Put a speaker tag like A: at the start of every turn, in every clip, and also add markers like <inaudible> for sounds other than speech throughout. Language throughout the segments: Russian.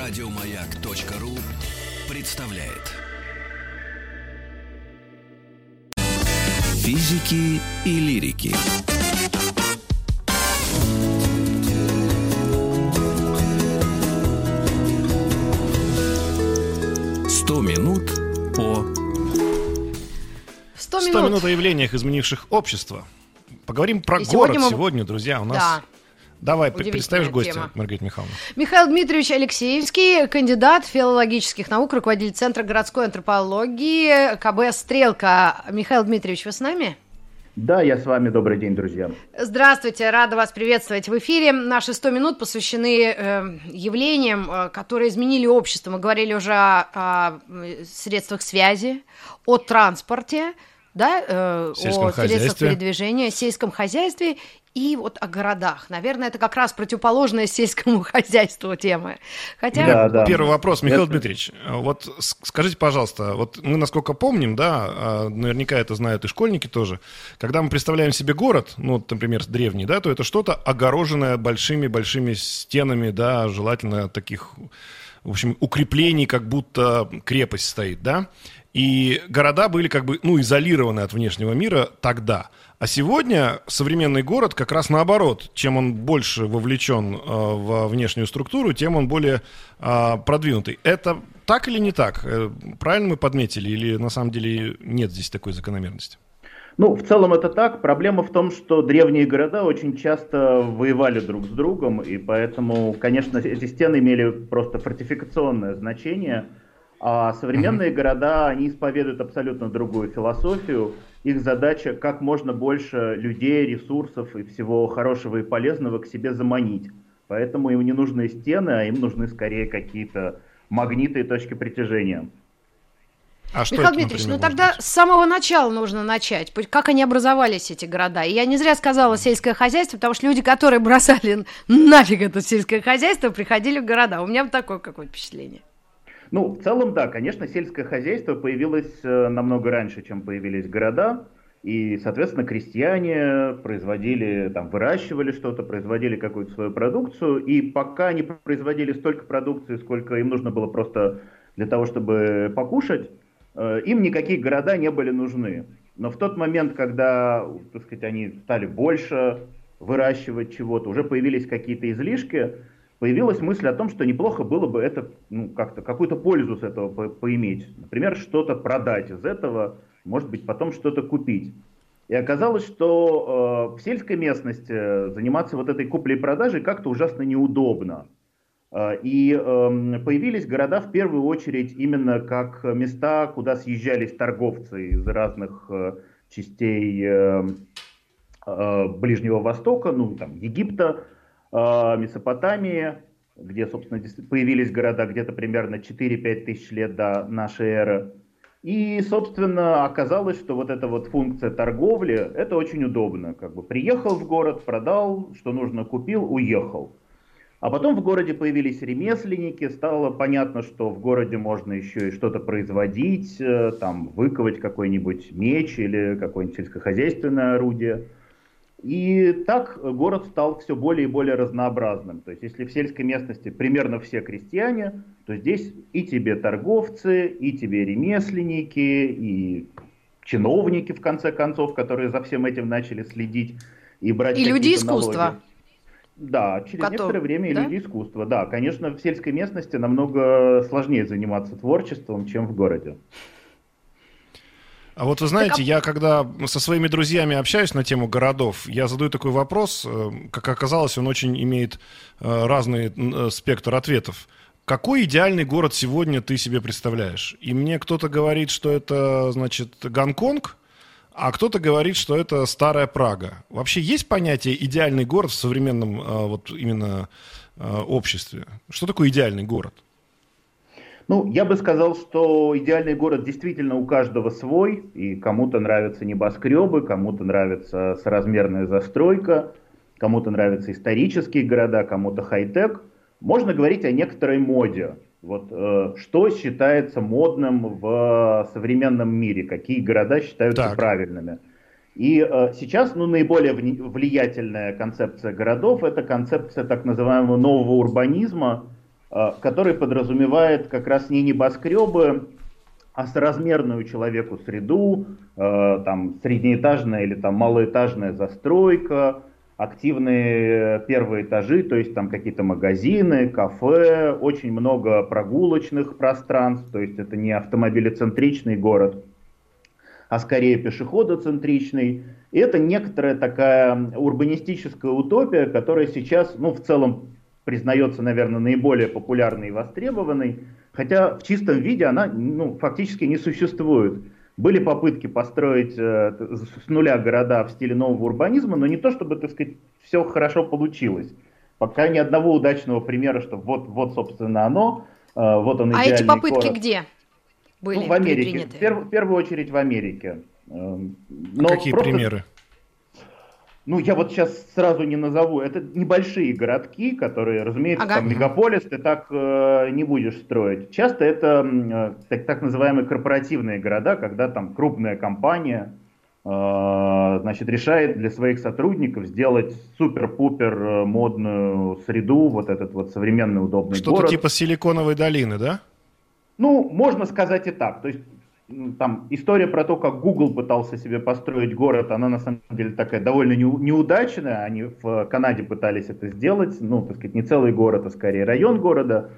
A: Радиомаяк.ру представляет. Физики и лирики. Сто минут по
B: 100
C: 100
B: минут.
C: минут о явлениях, изменивших общество. Поговорим про
B: И
C: город
B: сегодня мы-
C: сегодня, друзья. У нас...
B: Да.
C: Давай, представишь гостя. Маргарита Михайловна.
B: Михаил Дмитриевич Алексеевский, кандидат филологических наук, руководитель Центра городской антропологии КБ «Стрелка». Михаил Дмитриевич, вы с нами?
D: Да, я с вами. Добрый день, друзья.
B: Здравствуйте, рада вас приветствовать в эфире. Наши 100 минут посвящены э, явлениям, э, которые изменили общество. Мы говорили уже о, о, средствах связи, о транспорте, да, э, о средствах передвижения, сельском хозяйстве и вот о городах. Наверное, это как раз противоположная сельскому <laughs> хозяйству тема. Хотя
D: Да, да.
C: Первый вопрос, Михаил
D: Это-
C: Дмитриевич. Вот скажите, пожалуйста, вот мы, насколько помним, да, а, наверняка это знают и школьники тоже, когда мы представляем себе город, ну, вот, например, древний, да, то это что-то огороженное большими-большими стенами, да, желательно таких, в общем, укреплений, как будто крепость стоит, да, и города были как бы, ну, изолированы от внешнего мира тогда. А сегодня современный город как раз наоборот. Чем он больше вовлечен э, во внешнюю структуру, тем он более э, продвинутый. Это так или не так? Э, правильно мы подметили? Или на самом деле нет здесь такой закономерности?
D: Ну, в целом это так. Проблема в том, что древние города очень часто воевали друг с другом, и поэтому, конечно, эти стены имели просто фортификационное значение. А современные города, они исповедуют абсолютно другую философию. Их задача как можно больше людей, ресурсов и всего хорошего и полезного к себе заманить. Поэтому им не нужны стены, а им нужны скорее какие-то магниты и точки притяжения.
C: А что
B: Михаил
C: это,
B: Дмитриевич,
C: например,
B: ну тогда
C: быть?
B: с самого начала нужно начать. Как они образовались, эти города? И я не зря сказала сельское хозяйство, потому что люди, которые бросали <laughs> нафиг это сельское хозяйство, приходили в города. У меня вот такое какое-то впечатление.
D: Ну, в целом, да, конечно, сельское хозяйство появилось э, намного раньше, чем появились города. И, соответственно, крестьяне производили, там, выращивали что-то, производили какую-то свою продукцию. И пока они производили столько продукции, сколько им нужно было просто для того, чтобы покушать, э, им никакие города не были нужны. Но в тот момент, когда, так сказать, они стали больше выращивать чего-то, уже появились какие-то излишки, появилась мысль о том, что неплохо было бы это, ну, как-то, какую-то пользу с этого по- поиметь. Например, что-то продать из этого, может быть, потом что-то купить. И оказалось, что э, в сельской местности заниматься вот этой куплей-продажей как-то ужасно неудобно. Э, И эм, появились города в первую очередь именно как места, куда съезжались торговцы из разных э, частей э, э, Ближнего Востока, ну там Египта, э, Месопотамии, где, собственно, появились города где-то примерно 4-5 тысяч лет до нашей эры. И, собственно, оказалось, что вот эта вот функция торговли, это очень удобно. Как бы приехал в город, продал, что нужно, купил, уехал. А потом в городе появились ремесленники, стало понятно, что в городе можно еще и что-то производить, э, там выковать какой-нибудь меч или какое-нибудь сельскохозяйственное орудие. И так город стал все более и более разнообразным. То есть если в сельской местности примерно все крестьяне, то здесь и тебе торговцы, и тебе ремесленники, и чиновники, в конце концов, которые за всем этим начали следить и брать
B: И люди
D: налоги.
B: искусства.
D: Да, через
B: Котов,
D: некоторое время и
B: да?
D: люди искусства. Да, конечно, в сельской местности намного сложнее заниматься творчеством, чем в городе.
C: А вот вы знаете, я когда со своими друзьями общаюсь на тему городов, я задаю такой вопрос, э, как оказалось, он очень имеет э, разный э, спектр ответов. Какой идеальный город сегодня ты себе представляешь? И мне кто-то говорит, что это, значит, Гонконг, а кто-то говорит, что это старая Прага. Вообще есть понятие идеальный город в современном вот именно обществе? Что такое идеальный город?
D: Ну, я бы сказал, что идеальный город действительно у каждого свой, и кому-то нравятся небоскребы, кому-то нравится соразмерная застройка, кому-то нравятся исторические города, кому-то хай-тек. Можно говорить о некоторой моде. Вот э, что считается модным в современном мире, какие города считаются
C: Так.
D: правильными. И э, сейчас ну, наиболее влиятельная концепция городов это концепция так называемого нового урбанизма, который подразумевает как раз не небоскребы, а соразмерную человеку среду, э, там среднеэтажная или там малоэтажная застройка, активные первые этажи, то есть там какие-то магазины, кафе, очень много прогулочных пространств, то есть это не автомобилецентричный город, а скорее пешеходоцентричный. И это некоторая такая урбанистическая утопия, которая сейчас, ну, в целом признается, наверное, наиболее популярной и востребованной, хотя в чистом виде она, ну, фактически не существует. Были попытки построить э, с нуля города в стиле нового урбанизма, но не то, чтобы, так сказать, все хорошо получилось. Пока ни одного удачного примера, что вот, вот собственно, оно, э, вот он
B: А эти попытки город. где были
D: ну, в Америке, в, перв, в первую очередь в Америке.
C: Эм, но Какие просто... примеры?
D: Ну, я вот сейчас сразу не назову, это небольшие городки, которые, разумеется, ага. там мегаполис ты так э, не будешь строить. Часто это э, так, так называемые корпоративные города, когда там крупная компания э, значит, решает для своих сотрудников сделать супер-пупер э, модную среду, вот этот вот современный удобный
C: Что-то город. типа Силиконовой долины, да?
D: Ну, можно сказать и так. То есть там история про то, как Google пытался себе построить город, она на самом деле такая довольно неудачная. Они в Канаде пытались это сделать, ну, так сказать, не целый город, а скорее район города.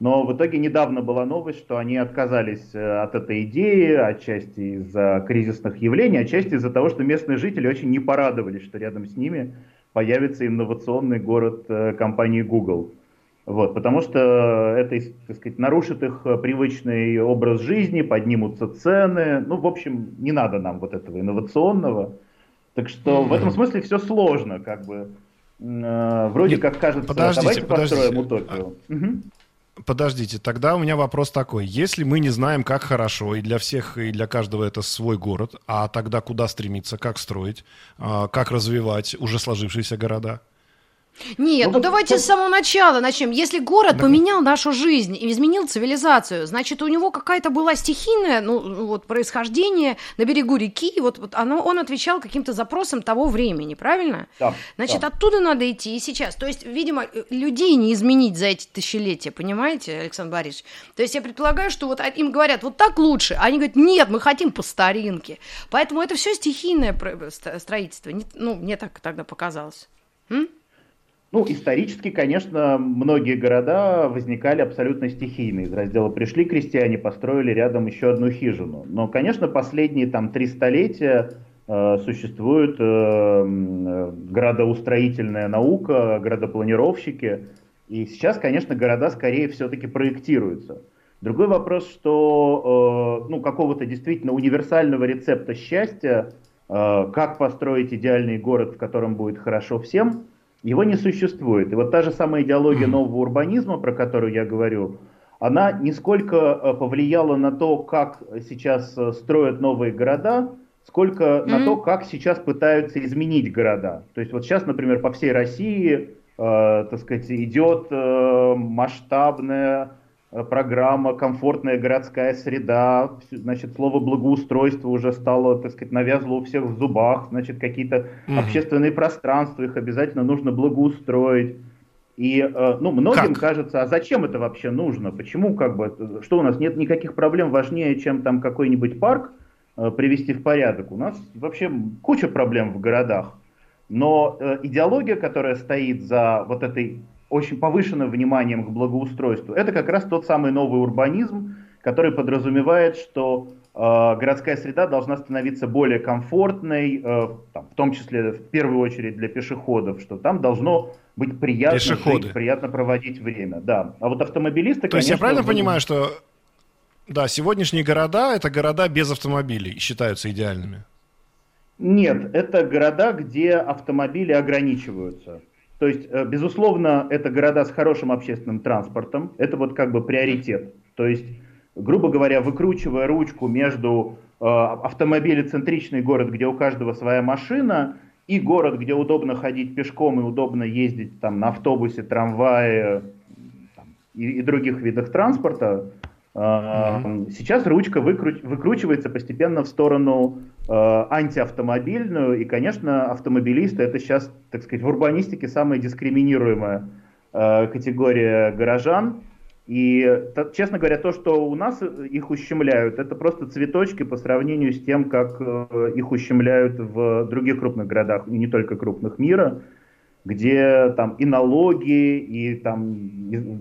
D: Но в итоге недавно была новость, что они отказались э, от этой идеи, отчасти из-за кризисных явлений, отчасти из-за того, что местные жители очень не порадовались, что рядом с ними появится инновационный город э, компании Google. Вот, потому что это, так сказать, нарушит их э, привычный образ жизни, поднимутся цены. Ну, в общем, не надо нам вот этого инновационного. Так что в этом смысле все сложно, как бы. Э, вроде Нет, как кажется,
C: подождите, давайте
D: подождите. построим утопию.
C: А, угу. Подождите, тогда у меня вопрос такой. Если мы не знаем, как хорошо, и для всех, и для каждого это свой город, а тогда куда стремиться, как строить, а, как развивать уже сложившиеся города?
B: Нет, ну, ну давайте вот... с самого начала начнем. Если город да. поменял нашу жизнь и изменил цивилизацию, значит, у него какая-то была стихийная, ну, вот, происхождение на берегу реки, вот, вот оно, он отвечал каким-то запросам того времени, правильно? Да. Значит, да. оттуда надо идти и сейчас. То есть, видимо, людей не изменить за эти тысячелетия, понимаете, Александр Борисович? То есть, я предполагаю, что вот им говорят, вот так лучше, а они говорят, нет, мы хотим по старинке. Поэтому это все стихийное строительство. Ну, мне так тогда показалось. М?
D: Ну, исторически, конечно, многие города возникали абсолютно стихийно. Из раздела «Пришли крестьяне», построили рядом еще одну хижину. Но, конечно, последние там три столетия э, существует э, градоустроительная наука, градопланировщики. И сейчас, конечно, города скорее все-таки проектируются. Другой вопрос, что э, ну, какого-то действительно универсального рецепта счастья, э, как построить идеальный город, в котором будет хорошо всем – его не существует. И вот та же самая идеология нового урбанизма, про которую я говорю, она нисколько э, повлияла на то, как сейчас э, строят новые города, сколько mm-hmm. на то, как сейчас пытаются изменить города. То есть вот сейчас, например, по всей России, э, так сказать, идет э, масштабная программа «Комфортная городская среда», значит, слово «благоустройство» уже стало, так сказать, навязло у всех в зубах, значит, какие-то угу. общественные пространства, их обязательно нужно благоустроить. И, э, ну, многим как? кажется, а зачем это вообще нужно? Почему, как бы, что у нас нет никаких проблем важнее, чем там какой-нибудь парк э, привести в порядок? У нас вообще куча проблем в городах. Но идеология, которая стоит за вот этой очень повышенным вниманием к благоустройству, это как раз тот самый новый урбанизм, который подразумевает, что э, городская среда должна становиться более комфортной, э, там, в том числе в первую очередь для пешеходов, что там должно быть приятно жить, приятно проводить время. Да. А вот автомобилисты,
C: То конечно, есть я правильно будут... понимаю, что да, сегодняшние города это города без автомобилей считаются идеальными?
D: Нет, это города, где автомобили ограничиваются. То есть, э, безусловно, это города с хорошим общественным транспортом, это вот как бы приоритет. То есть, грубо говоря, выкручивая ручку между э, автомобилецентричный город, где у каждого своя машина, и город, где удобно ходить пешком и удобно ездить там на автобусе, трамвае там, и, и других видах транспорта, Mm-hmm. Сейчас ручка выкру- выкручивается постепенно в сторону э, антиавтомобильную, и, конечно, автомобилисты это сейчас, так сказать, в урбанистике самая дискриминируемая э, категория горожан. И, честно говоря, то, что у нас их ущемляют, это просто цветочки по сравнению с тем, как э, их ущемляют в других крупных городах, и не только крупных мира, где там и налоги, и там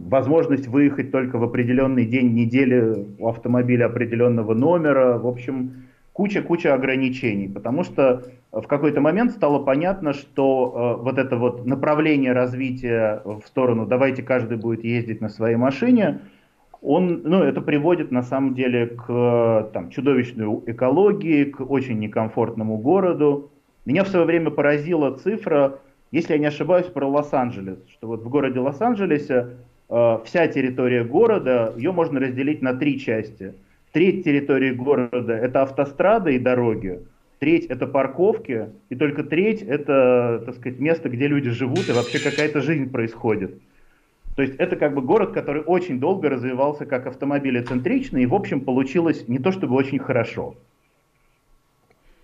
D: возможность выехать только в определенный день недели у автомобиля определенного номера. В общем, куча-куча ограничений, потому что в какой-то момент стало понятно, что э, вот это вот направление развития в сторону «давайте каждый будет ездить на своей машине», он, ну, это приводит на самом деле к там, чудовищной экологии, к очень некомфортному городу. Меня в свое время поразила цифра, если я не ошибаюсь, про Лос-Анджелес, что вот в городе Лос-Анджелесе э, вся территория города, ее можно разделить на три части – Треть территории города – это автострады и дороги, треть – это парковки, и только треть – это, так сказать, место, где люди живут, и вообще какая-то жизнь происходит. То есть это как бы город, который очень долго развивался как автомобилецентричный, и, в общем, получилось не то чтобы очень хорошо.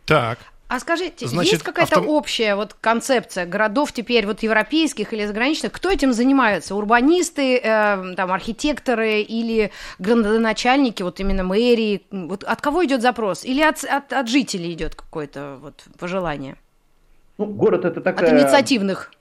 B: Так. А скажите, Значит, есть какая-то авто... общая вот концепция городов теперь вот европейских или заграничных? Кто этим занимается? Урбанисты, э, там архитекторы или градоначальники, вот именно мэрии? Вот от кого идет запрос? Или от, от, от жителей идет какое-то вот пожелание?
D: Ну, город это такая...
B: От инициативных.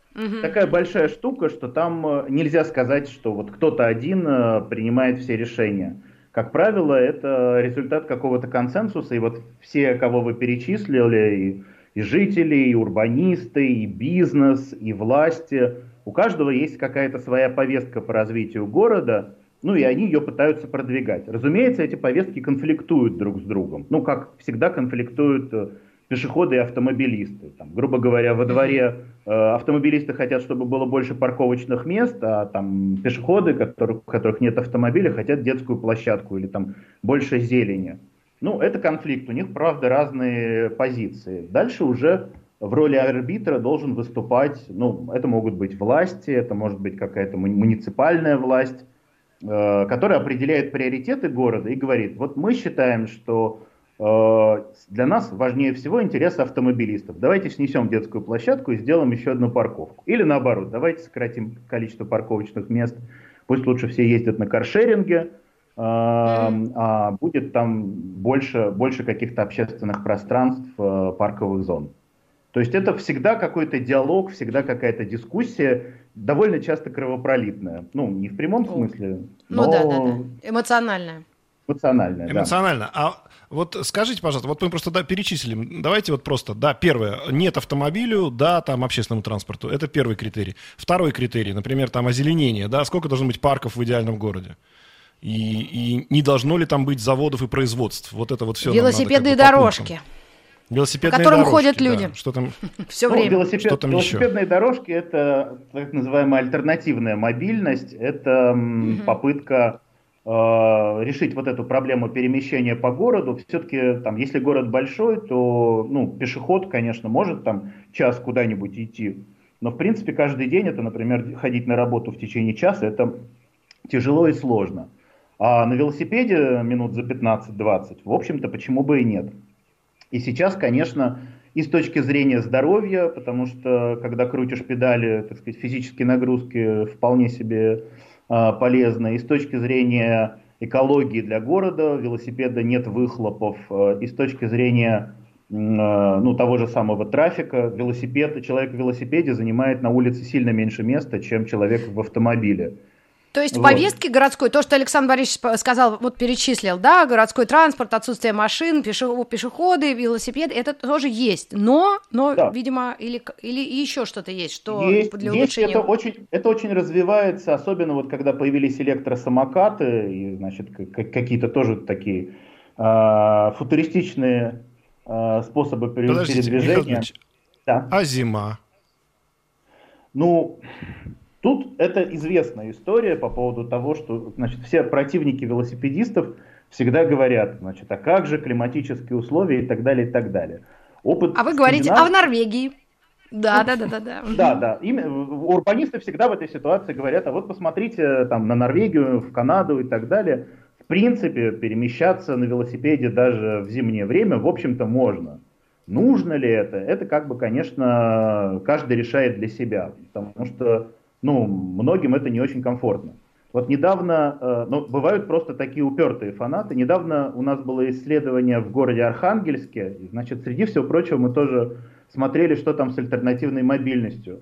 D: Такая большая штука, что там э, нельзя сказать, что вот кто-то один э, принимает все решения. Как правило, это результат какого-то консенсуса, и вот все, кого вы перечислили, и, и жители, и урбанисты, и бизнес, и власти, у каждого есть какая-то своя повестка по развитию города, ну и они ее пытаются продвигать. Разумеется, эти повестки конфликтуют друг с другом. Ну, как всегда конфликтуют э, пешеходы и автомобилисты. Там, грубо говоря, во дворе э, автомобилисты хотят, чтобы было больше парковочных мест, а там пешеходы, которых, у которых нет автомобиля, хотят детскую площадку или там больше зелени. Ну, это конфликт, у них, правда, разные позиции. Дальше уже в роли арбитра должен выступать, ну, это могут быть власти, это может быть какая-то муниципальная власть, э, которая определяет приоритеты города и говорит, вот мы считаем, что для нас важнее всего интересы автомобилистов. Давайте снесем детскую площадку и сделаем еще одну парковку. Или наоборот, давайте сократим количество парковочных мест. Пусть лучше все ездят на каршеринге, а, а будет там больше, больше каких-то общественных пространств, э, парковых зон. То есть это всегда какой-то диалог, всегда какая-то дискуссия, довольно часто кровопролитная. Ну, не в прямом смысле,
B: ну, но... Ну да, да, да. Эмоциональная.
C: Эмоциональная, Эмоционально. Да. А вот скажите, пожалуйста, вот мы просто да, перечислим. Давайте вот просто, да, первое, нет автомобилю, да, там общественному транспорту. Это первый критерий. Второй критерий, например, там озеленение, да, сколько должно быть парков в идеальном городе? И, и не должно ли там быть заводов и производств? Вот это вот все.
B: Велосипедные надо, как бы, дорожки.
C: Велосипедные
B: по которым
C: дорожки,
B: ходят люди.
C: Да. Что там? <laughs>
B: Все ну, время.
D: Велосипед, что там велосипедные еще? дорожки это так называемая альтернативная мобильность. Это угу. попытка решить вот эту проблему перемещения по городу. Все-таки там, если город большой, то ну, пешеход, конечно, может там час куда-нибудь идти. Но в принципе каждый день это, например, ходить на работу в течение часа, это тяжело и сложно. А на велосипеде минут за 15-20, в общем-то, почему бы и нет. И сейчас, конечно, и с точки зрения здоровья, потому что когда крутишь педали, так сказать, физические нагрузки вполне себе э, полезны, и с точки зрения экологии для города, велосипеда нет выхлопов, э, и с точки зрения э, ну, того же самого трафика, велосипед, человек в велосипеде занимает на улице сильно меньше места, чем человек в автомобиле.
B: То есть вот. повестки городской, то, что Александр Борисович сказал, вот перечислил, да, городской транспорт, отсутствие машин, пешеходы, велосипеды, это тоже есть. Но, но да. видимо, или, или еще что-то есть, что
D: есть, для улучшения... Есть, это, очень, это очень развивается, особенно вот когда появились электросамокаты, и, значит, какие-то тоже такие э, футуристичные э, способы Подождите, передвижения.
C: Да. А зима?
D: Ну, Тут это известная история по поводу того, что значит, все противники велосипедистов всегда говорят, значит, а как же климатические условия и так далее, и так далее.
B: Опыт а вы говорите, а в Норвегии? Да, да, да, да, да.
D: Да, да. урбанисты всегда в этой ситуации говорят, а вот посмотрите там на Норвегию, в Канаду и так далее. В принципе, перемещаться на велосипеде даже в зимнее время, в общем-то, можно. Нужно ли это? Это как бы, конечно, каждый решает для себя. Потому что ну, многим это не очень комфортно. Вот недавно, э, ну, бывают просто такие упертые фанаты. Недавно у нас было исследование в городе Архангельске. Значит, среди всего прочего мы тоже смотрели, что там с альтернативной мобильностью.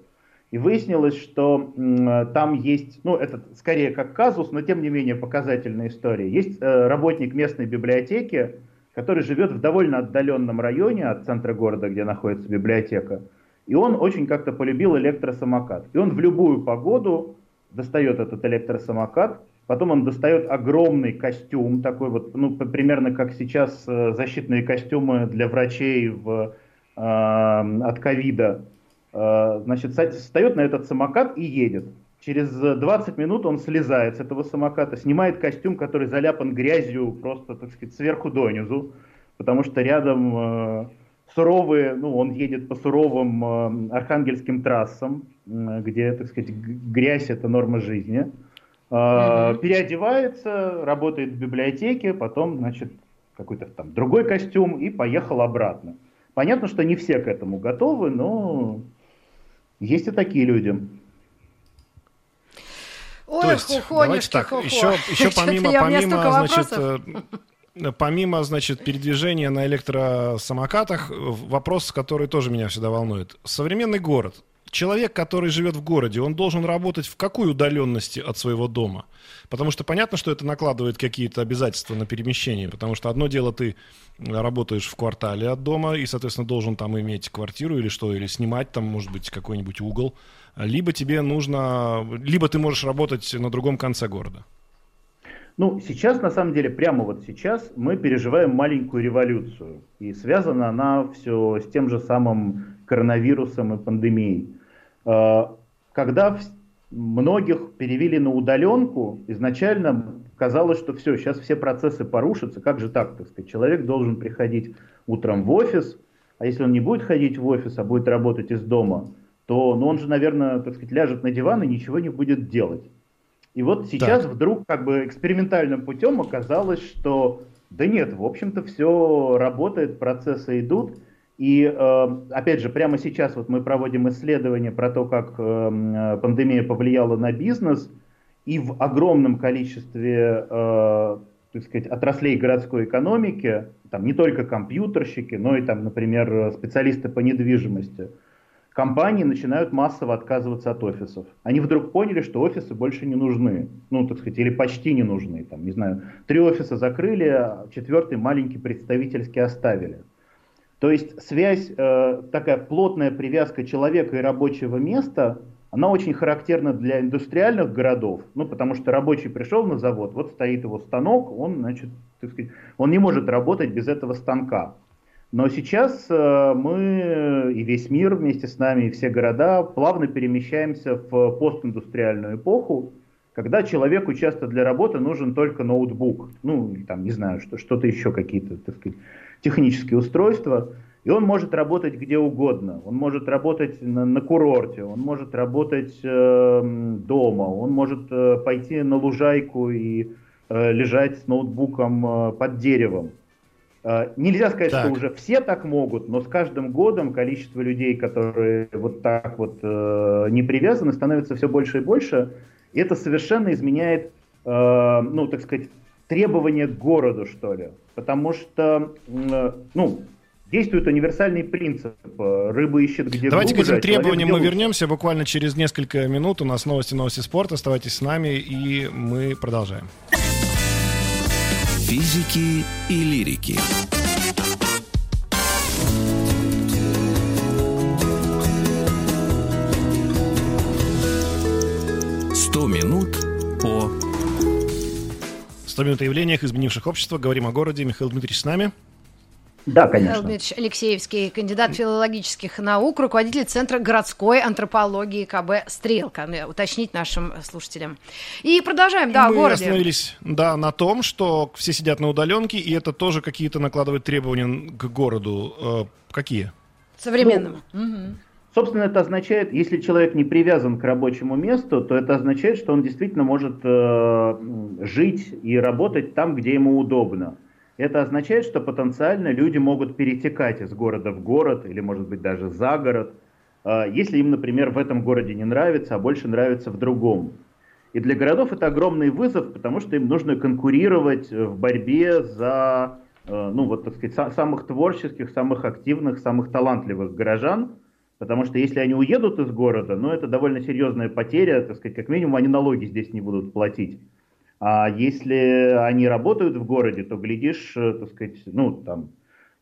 D: И выяснилось, что э, там есть, ну, это скорее как казус, но тем не менее показательная история. Есть э, работник местной библиотеки, который живет в довольно отдаленном районе от центра города, где находится библиотека. И он очень как-то полюбил электросамокат. И он в любую погоду достает этот электросамокат, потом он достает огромный костюм, такой вот, ну, примерно как сейчас э, защитные костюмы для врачей в, э, от ковида. Э, значит, встает на этот самокат и едет. Через 20 минут он слезает с этого самоката, снимает костюм, который заляпан грязью просто, так сказать, сверху донизу, потому что рядом э, суровые, ну, он едет по суровым э, архангельским трассам, э, где, так сказать, грязь это норма жизни. Э, mm-hmm. Переодевается, работает в библиотеке, потом, значит, какой-то там другой костюм и поехал обратно. Понятно, что не все к этому готовы, но есть и такие люди.
C: Ой, То есть, давайте так, хухо. еще, еще помимо, помимо значит, Помимо, значит, передвижения на электросамокатах, вопрос, который тоже меня всегда волнует. Современный город. Человек, который живет в городе, он должен работать в какой удаленности от своего дома? Потому что понятно, что это накладывает какие-то обязательства на перемещение. Потому что одно дело, ты работаешь в квартале от дома и, соответственно, должен там иметь квартиру или что, или снимать там, может быть, какой-нибудь угол. Либо тебе нужно, либо ты можешь работать на другом конце города.
D: Ну, сейчас, на самом деле, прямо вот сейчас мы переживаем маленькую революцию. И связана она все с тем же самым коронавирусом и пандемией. А, когда многих перевели на удаленку, изначально казалось, что все, сейчас все процессы порушатся. Как же так, так сказать? Человек должен приходить утром в офис, а если он не будет ходить в офис, а будет работать из дома, то ну, он же, наверное, так сказать, ляжет на диван и ничего не будет делать. И вот сейчас так. вдруг как бы экспериментальным путем оказалось, что да нет, в общем-то все работает, процессы идут. И э, опять же, прямо сейчас вот мы проводим исследование про то, как э, пандемия повлияла на бизнес, и в огромном количестве э, так сказать, отраслей городской экономики, там не только компьютерщики, но и там, например, специалисты по недвижимости – компании начинают массово отказываться от офисов. Они вдруг поняли, что офисы больше не нужны. Ну, так сказать, или почти не нужны. Там, не знаю, три офиса закрыли, а четвертый маленький представительский оставили. То есть связь, э, такая плотная привязка человека и рабочего места, она очень характерна для индустриальных городов, ну, потому что рабочий пришел на завод, вот стоит его станок, он, значит, так сказать, он не может работать без этого станка. Но сейчас э, мы и весь мир вместе с нами, и все города плавно перемещаемся в постиндустриальную эпоху, когда человеку часто для работы нужен только ноутбук, ну, там, не знаю, что, что-то еще, какие-то, так сказать, технические устройства, и он может работать где угодно. Он может работать на, на курорте, он может работать э, дома, он может э, пойти на лужайку и э, лежать с ноутбуком э, под деревом. А, нельзя сказать, так. что уже все так могут, но с каждым годом количество людей, которые вот так вот э, не привязаны, становится все больше и больше. И это совершенно изменяет, э, ну, так сказать, требования к городу, что ли. Потому что, э, ну, действует универсальный принцип. Рыба ищет где
C: Давайте глубже, к этим требованиям мы вернемся буквально через несколько минут. У нас новости, новости спорта. Оставайтесь с нами, и мы продолжаем
A: физики и лирики. Сто минут по...
C: Сто минут о явлениях, изменивших общество. Говорим о городе. Михаил Дмитриевич с нами.
B: Да, конечно. Михаил Дмитриевич Алексеевский, кандидат филологических наук, руководитель Центра городской антропологии КБ «Стрелка». Ну, уточнить нашим слушателям. И продолжаем, да,
C: Мы
B: городе.
C: остановились, да, на том, что все сидят на удаленке, и это тоже какие-то накладывает требования к городу. Э, какие?
B: Современному. Ну,
D: угу. Собственно, это означает, если человек не привязан к рабочему месту, то это означает, что он действительно может э, жить и работать там, где ему удобно. Это означает, что потенциально люди могут перетекать из города в город или, может быть, даже за город, а, если им, например, в этом городе не нравится, а больше нравится в другом. И для городов это огромный вызов, потому что им нужно конкурировать в борьбе за, ну вот, так сказать, самых творческих, самых активных, самых талантливых горожан, Потому что если они уедут из города, ну это довольно серьезная потеря, так сказать, как минимум они налоги здесь не будут платить. А если они работают в городе, то глядишь, э, так сказать, ну там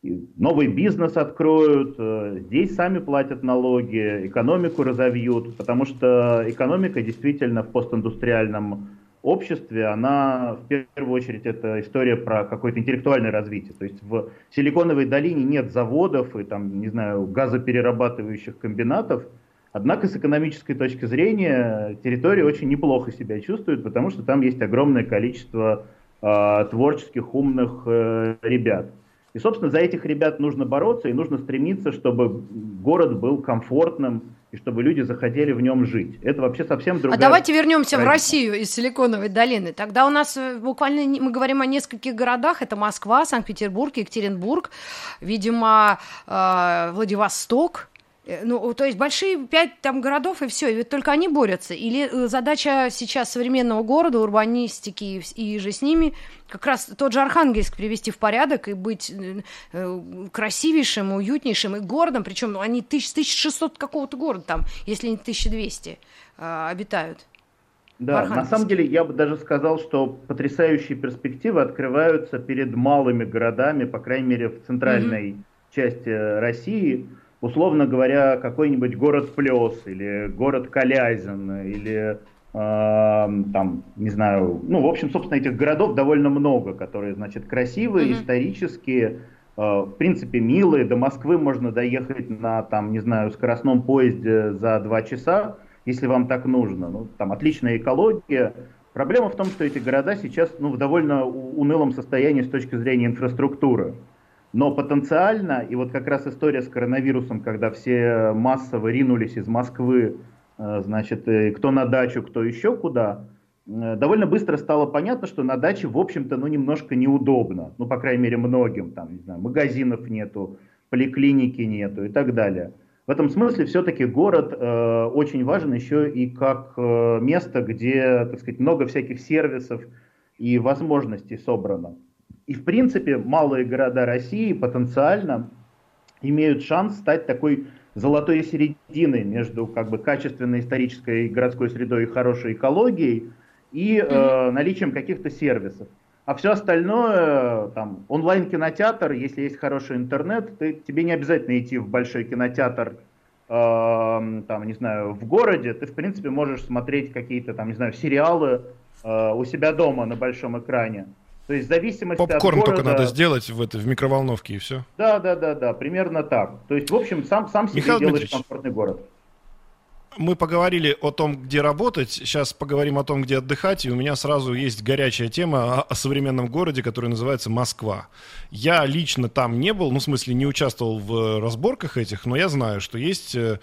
D: новый бизнес откроют, э, здесь сами платят налоги, экономику разовьют, потому что экономика действительно в постиндустриальном обществе, она в первую очередь это история про какое-то интеллектуальное развитие. То есть в Силиконовой долине нет заводов и там, не знаю, газоперерабатывающих комбинатов, однако с экономической точки зрения территория очень неплохо себя чувствует, потому что там есть огромное количество э, творческих, умных э, ребят. И, собственно, за этих ребят нужно бороться и нужно стремиться, чтобы город был комфортным, и чтобы люди захотели в нем жить. Это вообще совсем другая...
B: А давайте вернемся в Россию из Силиконовой долины. Тогда у нас э, буквально мы говорим о нескольких городах. Это Москва, Санкт-Петербург, Екатеринбург, видимо, э, Владивосток. Э, ну, то есть большие пять там городов и все, и ведь только они борются. Или э, задача сейчас современного города, урбанистики и, и же с ними, как раз тот же Архангельск привести в порядок и быть э, красивейшим, уютнейшим и городом, причем ну, они 1600 какого-то города там, если не 1200 э, обитают.
D: Да, на самом деле я бы даже сказал, что потрясающие перспективы открываются перед малыми городами, по крайней мере в центральной mm-hmm. части России условно говоря, какой-нибудь город Плес или город Калязин или э, там, не знаю, ну, в общем, собственно, этих городов довольно много, которые, значит, красивые, mm-hmm. исторические, э, в принципе, милые. До Москвы можно доехать на, там, не знаю, скоростном поезде за два часа, если вам так нужно. Ну, там отличная экология. Проблема в том, что эти города сейчас, ну, в довольно унылом состоянии с точки зрения инфраструктуры. Но потенциально, и вот как раз история с коронавирусом, когда все массово ринулись из Москвы, э, значит, кто на дачу, кто еще куда, э, довольно быстро стало понятно, что на даче, в общем-то, ну, немножко неудобно. Ну, по крайней мере, многим. Там, не знаю, магазинов нету, поликлиники нету и так далее. В этом смысле все-таки город э, очень важен еще и как э, место, где, так сказать, много всяких сервисов и возможностей собрано. И, в принципе, малые города России потенциально имеют шанс стать такой золотой серединой между как бы качественной исторической городской средой и хорошей экологией и э, наличием каких-то сервисов. А все остальное, там, онлайн-кинотеатр, если есть хороший интернет, ты, тебе не обязательно идти в большой кинотеатр, э, там, не знаю, в городе, ты, в принципе, можешь смотреть какие-то, там, не знаю, сериалы э, у себя дома на большом экране. То есть в зависимости
C: Попкорн
D: от
C: города... только надо сделать в, это, в микроволновке и все.
D: Да, да, да, да, примерно так. То есть, в общем, сам, сам себе Михаил делаешь комфортный город.
C: Мы поговорили о том, где работать, сейчас поговорим о том, где отдыхать, и у меня сразу есть горячая тема о, о современном городе, который называется Москва. Я лично там не был, ну, в смысле, не участвовал в разборках этих, но я знаю, что есть э,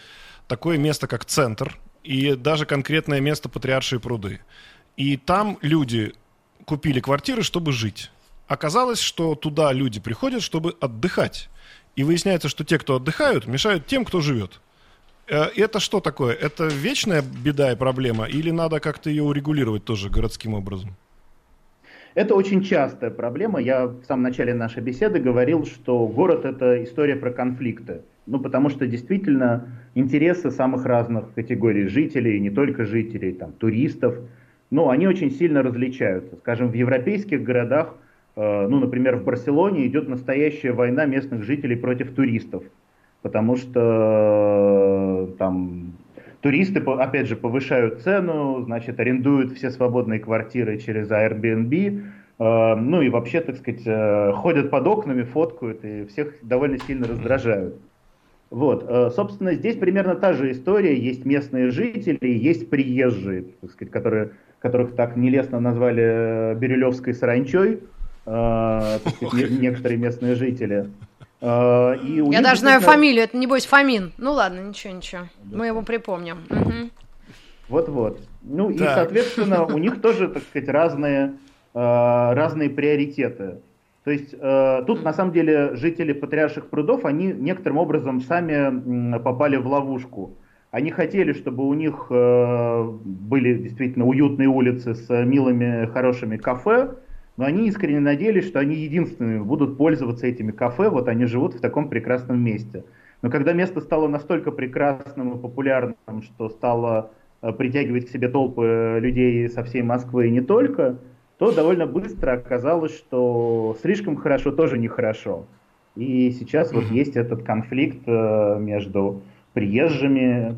C: такое место, как центр, и даже конкретное место Патриаршие пруды. И там люди купили квартиры, чтобы жить. Оказалось, что туда люди приходят, чтобы отдыхать. И выясняется, что те, кто отдыхают, мешают тем, кто живет. Э, это что такое? Это вечная беда и проблема? Или надо как-то ее урегулировать тоже городским образом?
D: Это очень частая проблема. Я в самом начале нашей беседы говорил, что город это история про конфликты. Ну, потому что действительно интересы самых разных категорий жителей, не только жителей, там, туристов, но они очень сильно различаются. Скажем, в европейских городах, э, ну, например, в Барселоне идет настоящая война местных жителей против туристов, потому что э, там туристы, опять же, повышают цену, значит, арендуют все свободные квартиры через Airbnb, э, ну и вообще, так сказать, ходят под окнами, фоткают и всех довольно сильно раздражают. Вот, собственно, здесь примерно та же история. Есть местные жители, есть приезжие, так сказать, которые которых так нелестно назвали э, Бирюлевской саранчой, э, сказать, некоторые местные жители.
B: Э, и Я даже знаю фамилию, это небось Фомин. Ну ладно, ничего, ничего, мы его припомним.
D: Вот-вот. Ну и, соответственно, у них тоже, так сказать, разные, э, разные приоритеты. То есть э, тут на самом деле жители Патриарших прудов, они некоторым образом сами попали в ловушку. Они хотели, чтобы у них э, были действительно уютные улицы с милыми, хорошими кафе, но они искренне надеялись, что они единственными будут пользоваться этими кафе, вот они живут в таком прекрасном месте. Но когда место стало настолько прекрасным и популярным, что стало э, притягивать к себе толпы людей со всей Москвы и не только, то довольно быстро оказалось, что слишком хорошо тоже нехорошо. И сейчас вот есть этот конфликт э, между приезжими,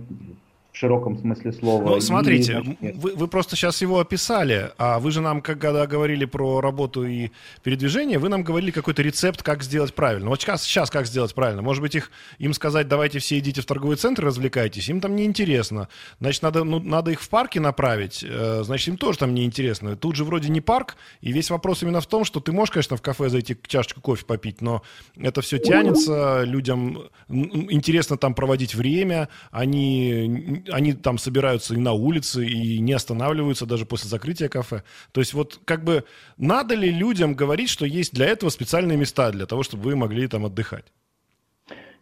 D: широком смысле слова.
C: Ну, смотрите, и, вы, вы просто сейчас его описали, а вы же нам, когда говорили про работу и передвижение, вы нам говорили какой-то рецепт, как сделать правильно. Вот сейчас, сейчас как сделать правильно? Может быть, их, им сказать, давайте все идите в торговый центр, развлекайтесь, им там неинтересно. Значит, надо, ну, надо их в парке направить, э, значит, им тоже там неинтересно. Тут же вроде не парк, и весь вопрос именно в том, что ты можешь, конечно, в кафе зайти чашечку кофе попить, но это все тянется, людям интересно там проводить время, они они там собираются и на улице, и не останавливаются даже после закрытия кафе. То есть вот как бы надо ли людям говорить, что есть для этого специальные места, для того, чтобы вы могли там отдыхать?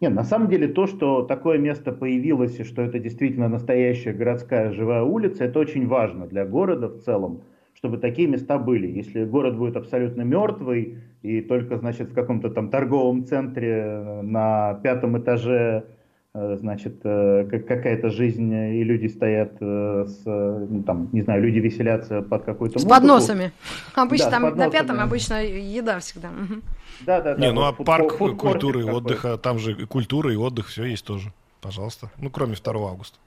D: Нет, на самом деле то, что такое место появилось и что это действительно настоящая городская живая улица, это очень важно для города в целом, чтобы такие места были. Если город будет абсолютно мертвый и только, значит, в каком-то там торговом центре на пятом этаже значит, э, какая-то жизнь, и люди стоят э, с, ну, там, не знаю, люди веселятся под какой-то
B: С подносами. Обычно да, там подносами. на пятом обычно еда всегда.
C: Да, да, да. Не, ну а парк культуры и отдыха, там же и культура, и отдых, все есть тоже. Пожалуйста. Ну, кроме 2 августа.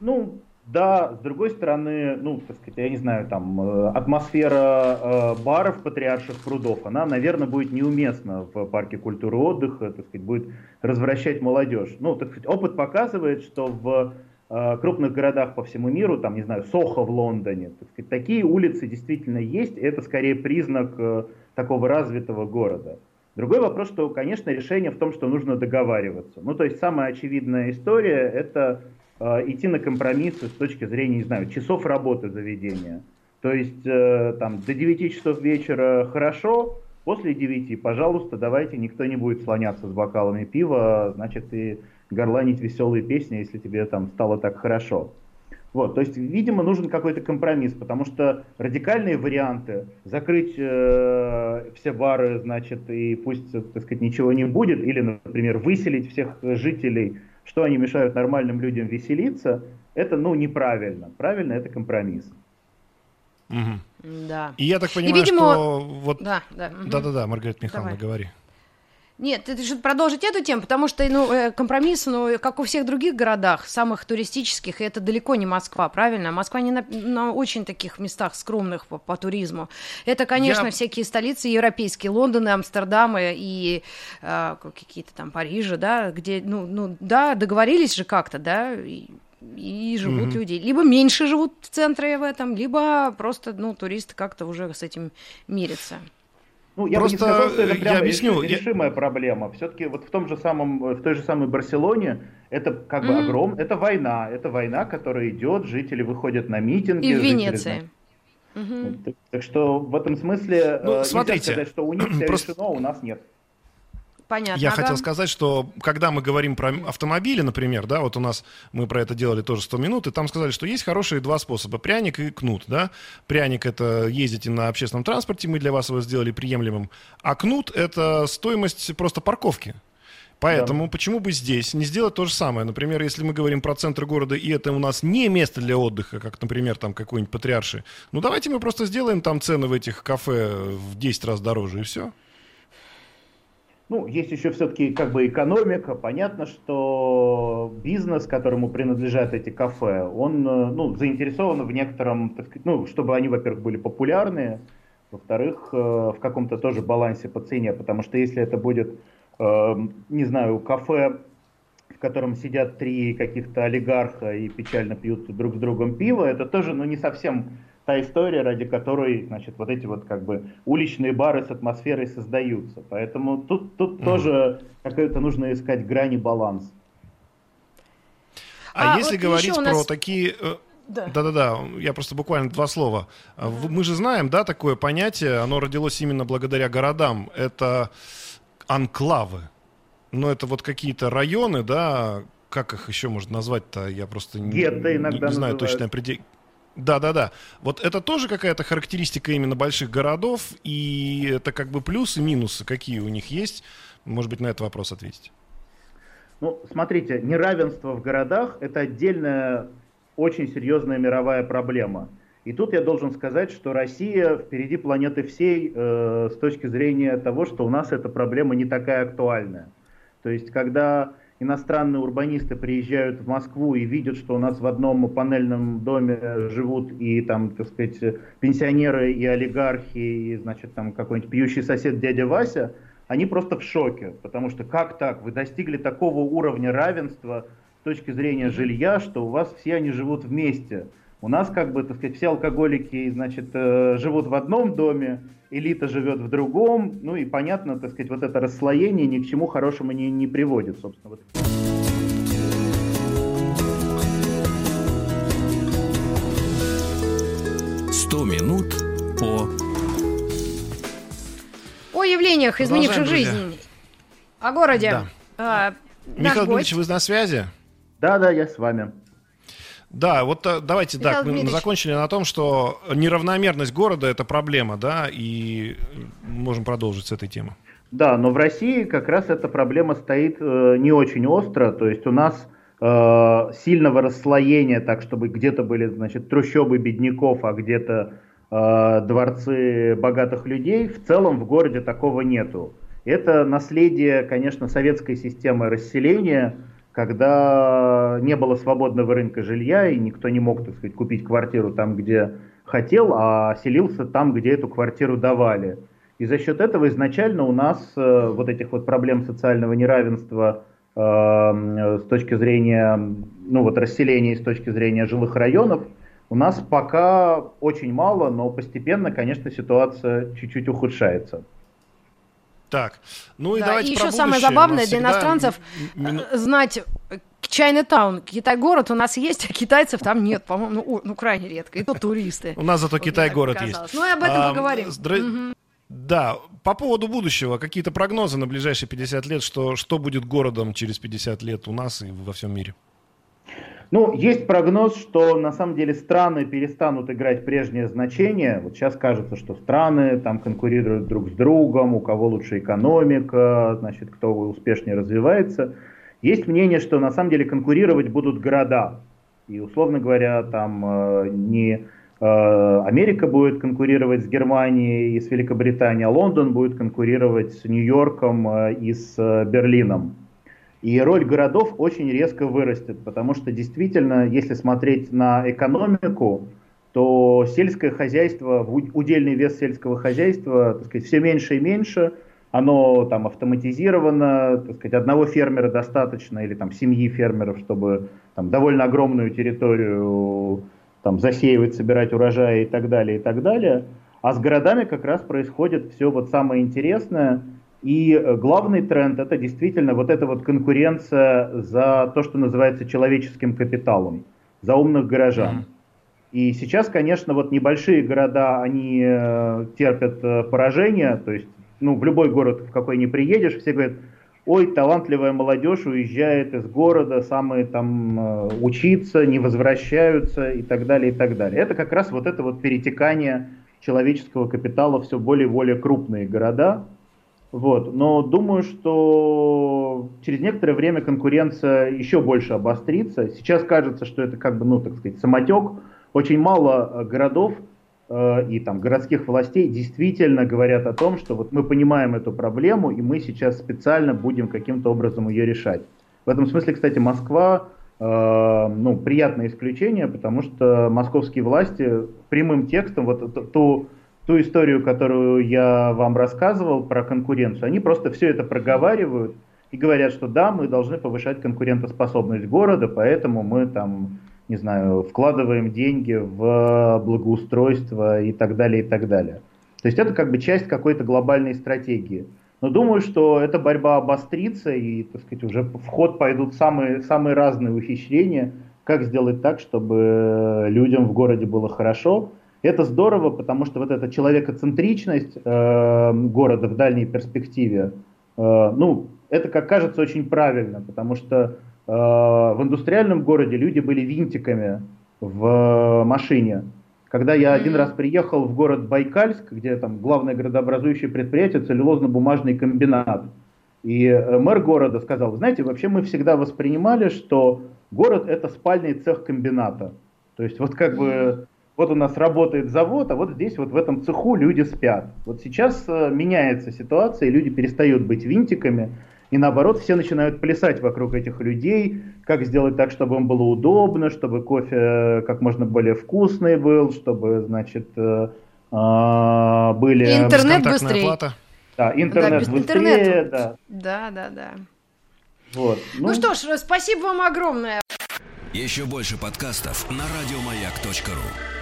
D: Ну, да, с другой стороны, ну, так сказать, я не знаю, там, э, атмосфера э, баров патриарших прудов, она, наверное, будет неуместна в парке культуры отдыха, так сказать, будет развращать молодежь. Ну, так сказать, опыт показывает, что в э, крупных городах по всему миру, там, не знаю, Сохо в Лондоне, так сказать, такие улицы действительно есть, это скорее признак э, такого развитого города. Другой вопрос, что, конечно, решение в том, что нужно договариваться. Ну, то есть самая очевидная история – это идти на компромиссы с точки зрения, не знаю, часов работы заведения. То есть э, там до 9 часов вечера хорошо, после 9, пожалуйста, давайте никто не будет слоняться с бокалами пива, значит, и горланить веселые песни, если тебе там стало так хорошо. Вот, то есть, видимо, нужен какой-то компромисс, потому что радикальные варианты закрыть э, все бары, значит, и пусть, так сказать, ничего не будет, или, например, выселить всех жителей что они мешают нормальным людям веселиться, это, ну, неправильно. Правильно это компромисс.
C: Угу. Да. И я так понимаю, И, видимо... что вот... Да, да. Да-да-да, Маргарита Михайловна, Давай. говори.
B: Нет, ты решил продолжить эту тему, потому что ну, э, компромисс, ну, как у всех других городах, самых туристических, и это далеко не Москва, правильно? Москва не на, на очень таких местах скромных по, по туризму. Это, конечно, Я... всякие столицы европейские, Лондоны, Амстердамы и э, какие-то там Парижи, да, где, ну, ну, да, договорились же как-то, да, и, и живут mm-hmm. люди. Либо меньше живут в центре в этом, либо просто, ну, туристы как-то уже с этим мирятся.
D: Ну, я Просто бы не сказал, что это прям я объясню. решимая я... проблема. Все-таки вот в том же самом, в той же самой Барселоне это как бы mm. огром, это война, это война, которая идет, жители выходят на митинги.
B: И в Венеции.
D: Угу. Так, так что в этом смысле ну, э, смотрите, сказать, что у них все <clears throat> Просто... решено, а у нас нет.
C: Понятно. Я ага. хотел сказать, что когда мы говорим про автомобили, например, да, вот у нас мы про это делали тоже 100 минут, и там сказали, что есть хорошие два способа, пряник и кнут, да. Пряник — это ездите на общественном транспорте, мы для вас его сделали приемлемым, а кнут — это стоимость просто парковки. Поэтому да. почему бы здесь не сделать то же самое? Например, если мы говорим про центр города, и это у нас не место для отдыха, как, например, там какой-нибудь патриарши, ну давайте мы просто сделаем там цены в этих кафе в 10 раз дороже, и все.
D: Ну, есть еще все-таки как бы экономика. Понятно, что бизнес, которому принадлежат эти кафе, он э, ну, заинтересован в некотором, так сказать, ну, чтобы они, во-первых, были популярные, во-вторых, э, в каком-то тоже балансе по цене, потому что если это будет, э, не знаю, кафе, в котором сидят три каких-то олигарха и печально пьют друг с другом пиво, это тоже, ну, не совсем та история, ради которой, значит, вот эти вот как бы уличные бары с атмосферой создаются. Поэтому тут, тут mm-hmm. тоже какое-то нужно искать грани баланс.
C: А, а если вот говорить про нас... такие... Э, да. Да-да-да, я просто буквально два слова. Uh-huh. Мы же знаем, да, такое понятие, оно родилось именно благодаря городам. Это анклавы. Но это вот какие-то районы, да, как их еще можно назвать-то, я просто не,
D: иногда
C: не, не знаю
D: называют.
C: точно определение. Да, да, да. Вот это тоже какая-то характеристика именно больших городов, и это как бы плюсы, минусы, какие у них есть. Может быть, на этот вопрос ответить.
D: Ну, смотрите, неравенство в городах – это отдельная, очень серьезная мировая проблема. И тут я должен сказать, что Россия впереди планеты всей э, с точки зрения того, что у нас эта проблема не такая актуальная. То есть, когда иностранные урбанисты приезжают в Москву и видят, что у нас в одном панельном доме живут и там, так сказать, пенсионеры и олигархи, и, значит, там какой-нибудь пьющий сосед дядя Вася, они просто в шоке, потому что как так? Вы достигли такого уровня равенства с точки зрения жилья, что у вас все они живут вместе. У нас, как бы, так сказать, все алкоголики, значит, э, живут в одном доме, элита живет в другом, ну и понятно, так сказать, вот это расслоение ни к чему хорошему не, не приводит, собственно. Вот.
A: «100 минут по...»
B: О явлениях, изменивших жизнь. О городе.
C: Да.
B: А,
C: Михаил. Дмитриевич, вы на связи?
D: Да-да, я с вами.
C: Да, вот э, давайте
B: Михаил
C: так, мы
B: Дмитриевич.
C: закончили на том, что неравномерность города это проблема, да, и можем продолжить с этой темы.
D: Да, но в России как раз эта проблема стоит э, не очень остро, то есть у нас э, сильного расслоения, так чтобы где-то были, значит, трущобы бедняков, а где-то э, дворцы богатых людей, в целом в городе такого нету. Это наследие, конечно, советской системы расселения, когда не было свободного рынка жилья, и никто не мог, так сказать, купить квартиру там, где хотел, а селился там, где эту квартиру давали. И за счет этого изначально у нас э, вот этих вот проблем социального неравенства э, с точки зрения, ну вот расселения с точки зрения жилых районов, у нас пока очень мало, но постепенно, конечно, ситуация чуть-чуть ухудшается.
C: Так, ну и
B: Да,
C: давайте
B: и
C: про
B: еще самое
C: будущее. У
B: забавное для иностранцев
C: мину-
B: э, знать э, Чайна-таун, Китай-город у нас есть, а китайцев там нет, по-моему, ну, ну крайне редко, и то туристы.
C: У нас зато Китай-город есть.
B: Ну и об этом
C: А,
B: поговорим.
C: Да, по поводу будущего, какие-то прогнозы на ближайшие 50 лет, что, что будет городом через 50 лет у нас и во всем мире?
D: Ну, есть прогноз, что на самом деле страны перестанут играть прежнее значение. Вот сейчас кажется, что страны там конкурируют друг с другом, у кого лучше экономика, значит, кто успешнее развивается. Есть мнение, что на самом деле конкурировать будут города. И, условно говоря, там э, не э, Америка будет конкурировать с Германией и с Великобританией, а Лондон будет конкурировать с Нью-Йорком э, и с Берлином. И роль городов очень резко вырастет, потому что действительно, если смотреть на экономику, то сельское хозяйство, удельный вес сельского хозяйства, так сказать, все меньше и меньше, оно там автоматизировано, так сказать, одного фермера достаточно, или там семьи фермеров, чтобы там довольно огромную территорию там засеивать, собирать урожай и так далее, и так далее. А с городами как раз происходит все вот самое интересное, и э, главный тренд это действительно вот эта вот конкуренция за то, что называется человеческим капиталом, за умных горожан. И сейчас, конечно, вот небольшие города, они э, терпят э, поражение, то есть, ну, в любой город, в какой не приедешь, все говорят, ой, талантливая молодежь уезжает из города, самые там учиться, не возвращаются и так далее, и так далее. Это как раз вот это вот перетекание человеческого капитала все более и более крупные города. Вот. Но думаю, что через некоторое время конкуренция еще больше обострится. Сейчас кажется, что это как бы, ну, так сказать, самотек. Очень мало э, городов э, и там городских властей действительно говорят о том, что вот мы понимаем эту проблему, и мы сейчас специально будем каким-то образом ее решать. В этом смысле, кстати, Москва э, ну, приятное исключение, потому что московские власти прямым текстом вот ту- ту, историю, которую я вам рассказывал про конкуренцию, они просто все это проговаривают и говорят, что да, мы должны повышать конкурентоспособность города, поэтому мы там, не знаю, вкладываем деньги в благоустройство и так далее, и так далее. То есть это как бы часть какой-то глобальной стратегии. Но думаю, что эта борьба обострится и, так сказать, уже в ход пойдут самые, самые разные ухищрения, как сделать так, чтобы людям в городе было хорошо. Это здорово, потому что вот эта человекоцентричность э, города в дальней перспективе, э, ну, это, как кажется, очень правильно, потому что в индустриальном городе люди были винтиками в машине. Когда я один раз приехал в город Байкальск, где там главное градообразующее предприятие, целлюлозно-бумажный комбинат, и э, мэр города сказал, знаете, вообще мы всегда воспринимали, что город это спальный цех комбината. То есть вот как бы вот у нас работает завод, а вот здесь вот в этом цеху люди спят. Вот сейчас э, меняется ситуация, и люди перестают быть винтиками, и наоборот, все начинают плясать вокруг этих людей, как сделать так, чтобы им было удобно, чтобы кофе э, как можно более вкусный был, чтобы, значит, э, а, были...
B: интернет быстрее.
C: Плата.
D: Да, интернет
B: да,
D: быстрее,
B: интернет.
D: да.
B: Да, да, да.
D: Вот.
B: Ну, ну что ж, спасибо вам огромное.
A: Еще больше подкастов на радиомаяк.ру